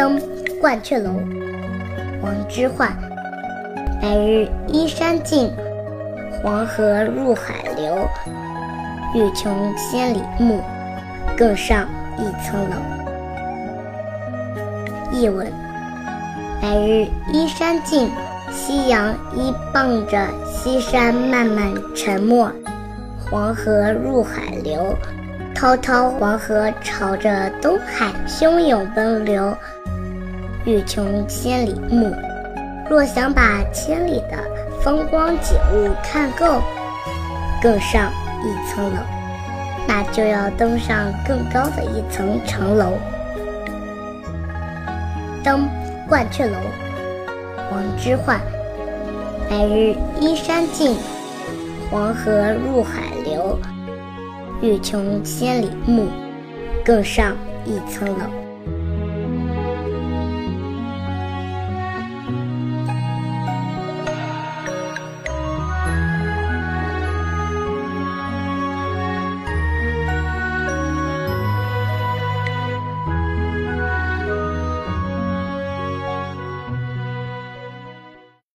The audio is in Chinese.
登鹳雀楼，王之涣。白日依山尽，黄河入海流。欲穷千里目，更上一层楼。译文：白日依山尽，夕阳依傍着西山慢慢沉没。黄河入海流，滔滔黄河朝着东海汹涌奔流。欲穷千里目，若想把千里的风光景物看够，更上一层楼，那就要登上更高的一层城楼。登鹳雀楼，王之涣。白日依山尽。黄河入海流，欲穷千里目，更上一层楼。